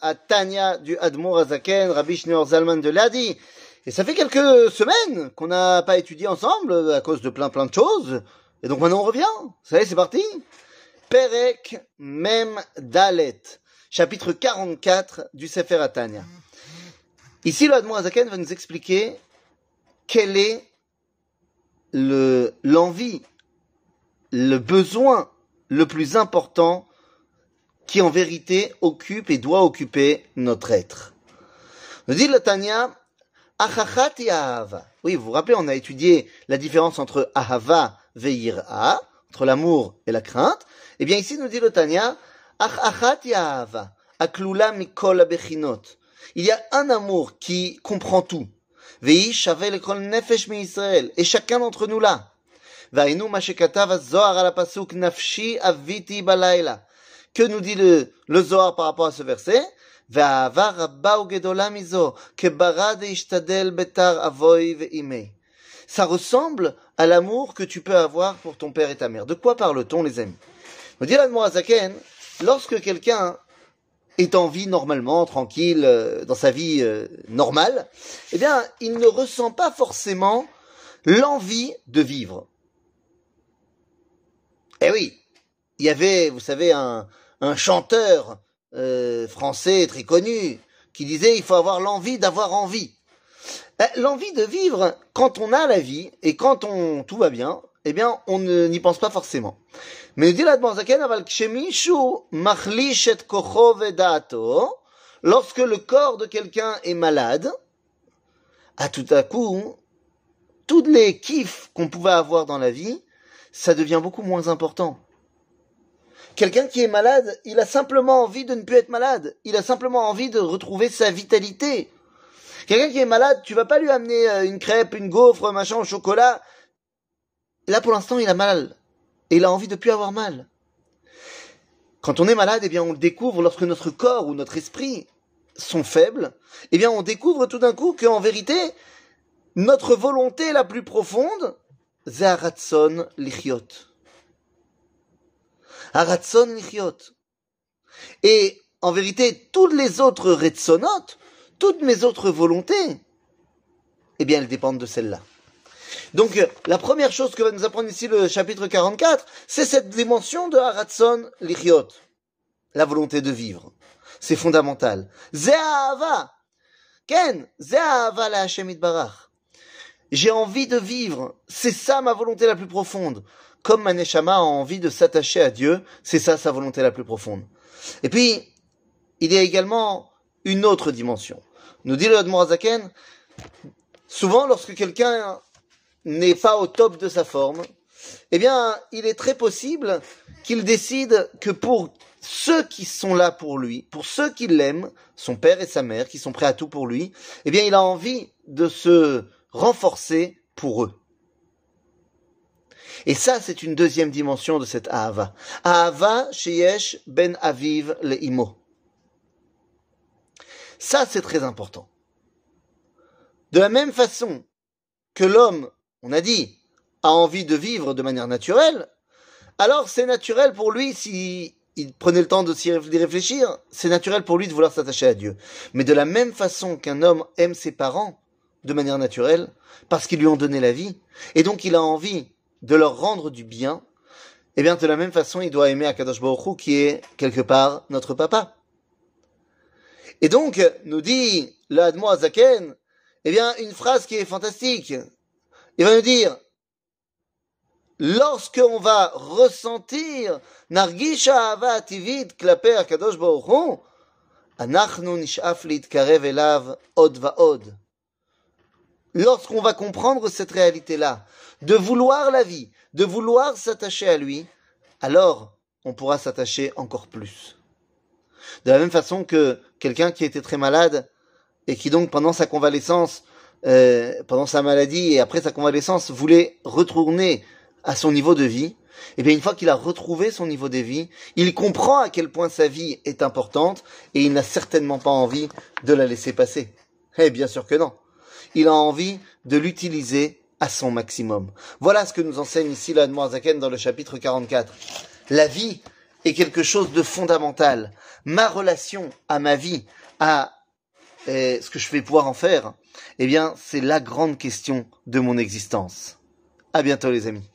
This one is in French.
à Tanya du Admour Azaken, Rabbi Shneur Zalman de Ladi. Et ça fait quelques semaines qu'on n'a pas étudié ensemble à cause de plein plein de choses. Et donc maintenant on revient. Ça y est, c'est parti. Perek Mem Dalet, chapitre 44 du Sefer Atania. Ici, le Admour Azaken va nous expliquer quel est le, l'envie, le besoin le plus important qui en vérité occupe et doit occuper notre être. Nous dit le Tanya, Achachat Ahava. Oui, vous vous rappelez, on a étudié la différence entre Ahava ve'ira, entre l'amour et la crainte. Eh bien, ici, nous dit le Tanya, Achachat Ahava, aklula mikol abechinot. Il y a un amour qui comprend tout. Ve'i shavel kol nefesh mi Israël. Et chacun d'entre nous là. Va'inu ma shekatav az-zohar ala pasuk nafshi aviti balayla que nous dit le, Zohar par rapport à ce verset? Ça ressemble à l'amour que tu peux avoir pour ton père et ta mère. De quoi parle-t-on, les amis? Me dit Zaken, lorsque quelqu'un est en vie normalement, tranquille, euh, dans sa vie euh, normale, eh bien, il ne ressent pas forcément l'envie de vivre. Eh oui, il y avait, vous savez, un, un chanteur euh, français très connu qui disait il faut avoir l'envie d'avoir envie. Ben, l'envie de vivre, quand on a la vie et quand on tout va bien, eh bien on n'y pense pas forcément. Mais dit lorsque le corps de quelqu'un est malade, à tout à coup, toutes les kiffs qu'on pouvait avoir dans la vie, ça devient beaucoup moins important. Quelqu'un qui est malade, il a simplement envie de ne plus être malade. Il a simplement envie de retrouver sa vitalité. Quelqu'un qui est malade, tu vas pas lui amener euh, une crêpe, une gaufre, machin au chocolat. Là, pour l'instant, il a mal. Et il a envie de plus avoir mal. Quand on est malade, eh bien, on le découvre lorsque notre corps ou notre esprit sont faibles. Eh bien, on découvre tout d'un coup qu'en vérité, notre volonté la plus profonde, Zaratson lichiot. Aratson Lichiot. Et en vérité, toutes les autres Retsonotes, toutes mes autres volontés, eh bien, elles dépendent de celle-là. Donc, la première chose que va nous apprendre ici le chapitre 44, c'est cette dimension de Aratson Lichiot. La volonté de vivre. C'est fondamental. Ze'ahava. Ken, Ze'ahava la Hashem Barach. J'ai envie de vivre. C'est ça ma volonté la plus profonde comme Maneshama a envie de s'attacher à Dieu, c'est ça sa volonté la plus profonde. Et puis, il y a également une autre dimension. Nous dit le Admorazaken, souvent lorsque quelqu'un n'est pas au top de sa forme, eh bien, il est très possible qu'il décide que pour ceux qui sont là pour lui, pour ceux qui l'aiment, son père et sa mère, qui sont prêts à tout pour lui, eh bien, il a envie de se renforcer pour eux. Et ça, c'est une deuxième dimension de cette Ahava. Ahava sheyesh ben aviv le imo. Ça, c'est très important. De la même façon que l'homme, on a dit, a envie de vivre de manière naturelle, alors c'est naturel pour lui, s'il prenait le temps de s'y réfléchir, c'est naturel pour lui de vouloir s'attacher à Dieu. Mais de la même façon qu'un homme aime ses parents de manière naturelle, parce qu'ils lui ont donné la vie, et donc il a envie de leur rendre du bien, eh bien, de la même façon, il doit aimer Akadosh Baruch Hu, qui est quelque part notre papa. Et donc, nous dit le Admo Azaken, eh bien, une phrase qui est fantastique. Il va nous dire, lorsqu'on va ressentir Nargisha Ava Tivit klape Akadosh Baruch Hu, lorsqu'on va comprendre cette réalité-là, de vouloir la vie, de vouloir s'attacher à lui, alors on pourra s'attacher encore plus. De la même façon que quelqu'un qui était très malade et qui donc pendant sa convalescence, euh, pendant sa maladie et après sa convalescence voulait retourner à son niveau de vie, et eh bien une fois qu'il a retrouvé son niveau de vie, il comprend à quel point sa vie est importante et il n'a certainement pas envie de la laisser passer. Eh bien sûr que non il a envie de l'utiliser à son maximum. Voilà ce que nous enseigne ici la Zaken dans le chapitre 44. La vie, est quelque chose de fondamental. Ma relation à ma vie, à eh, ce que je vais pouvoir en faire, eh bien, c'est la grande question de mon existence. À bientôt les amis.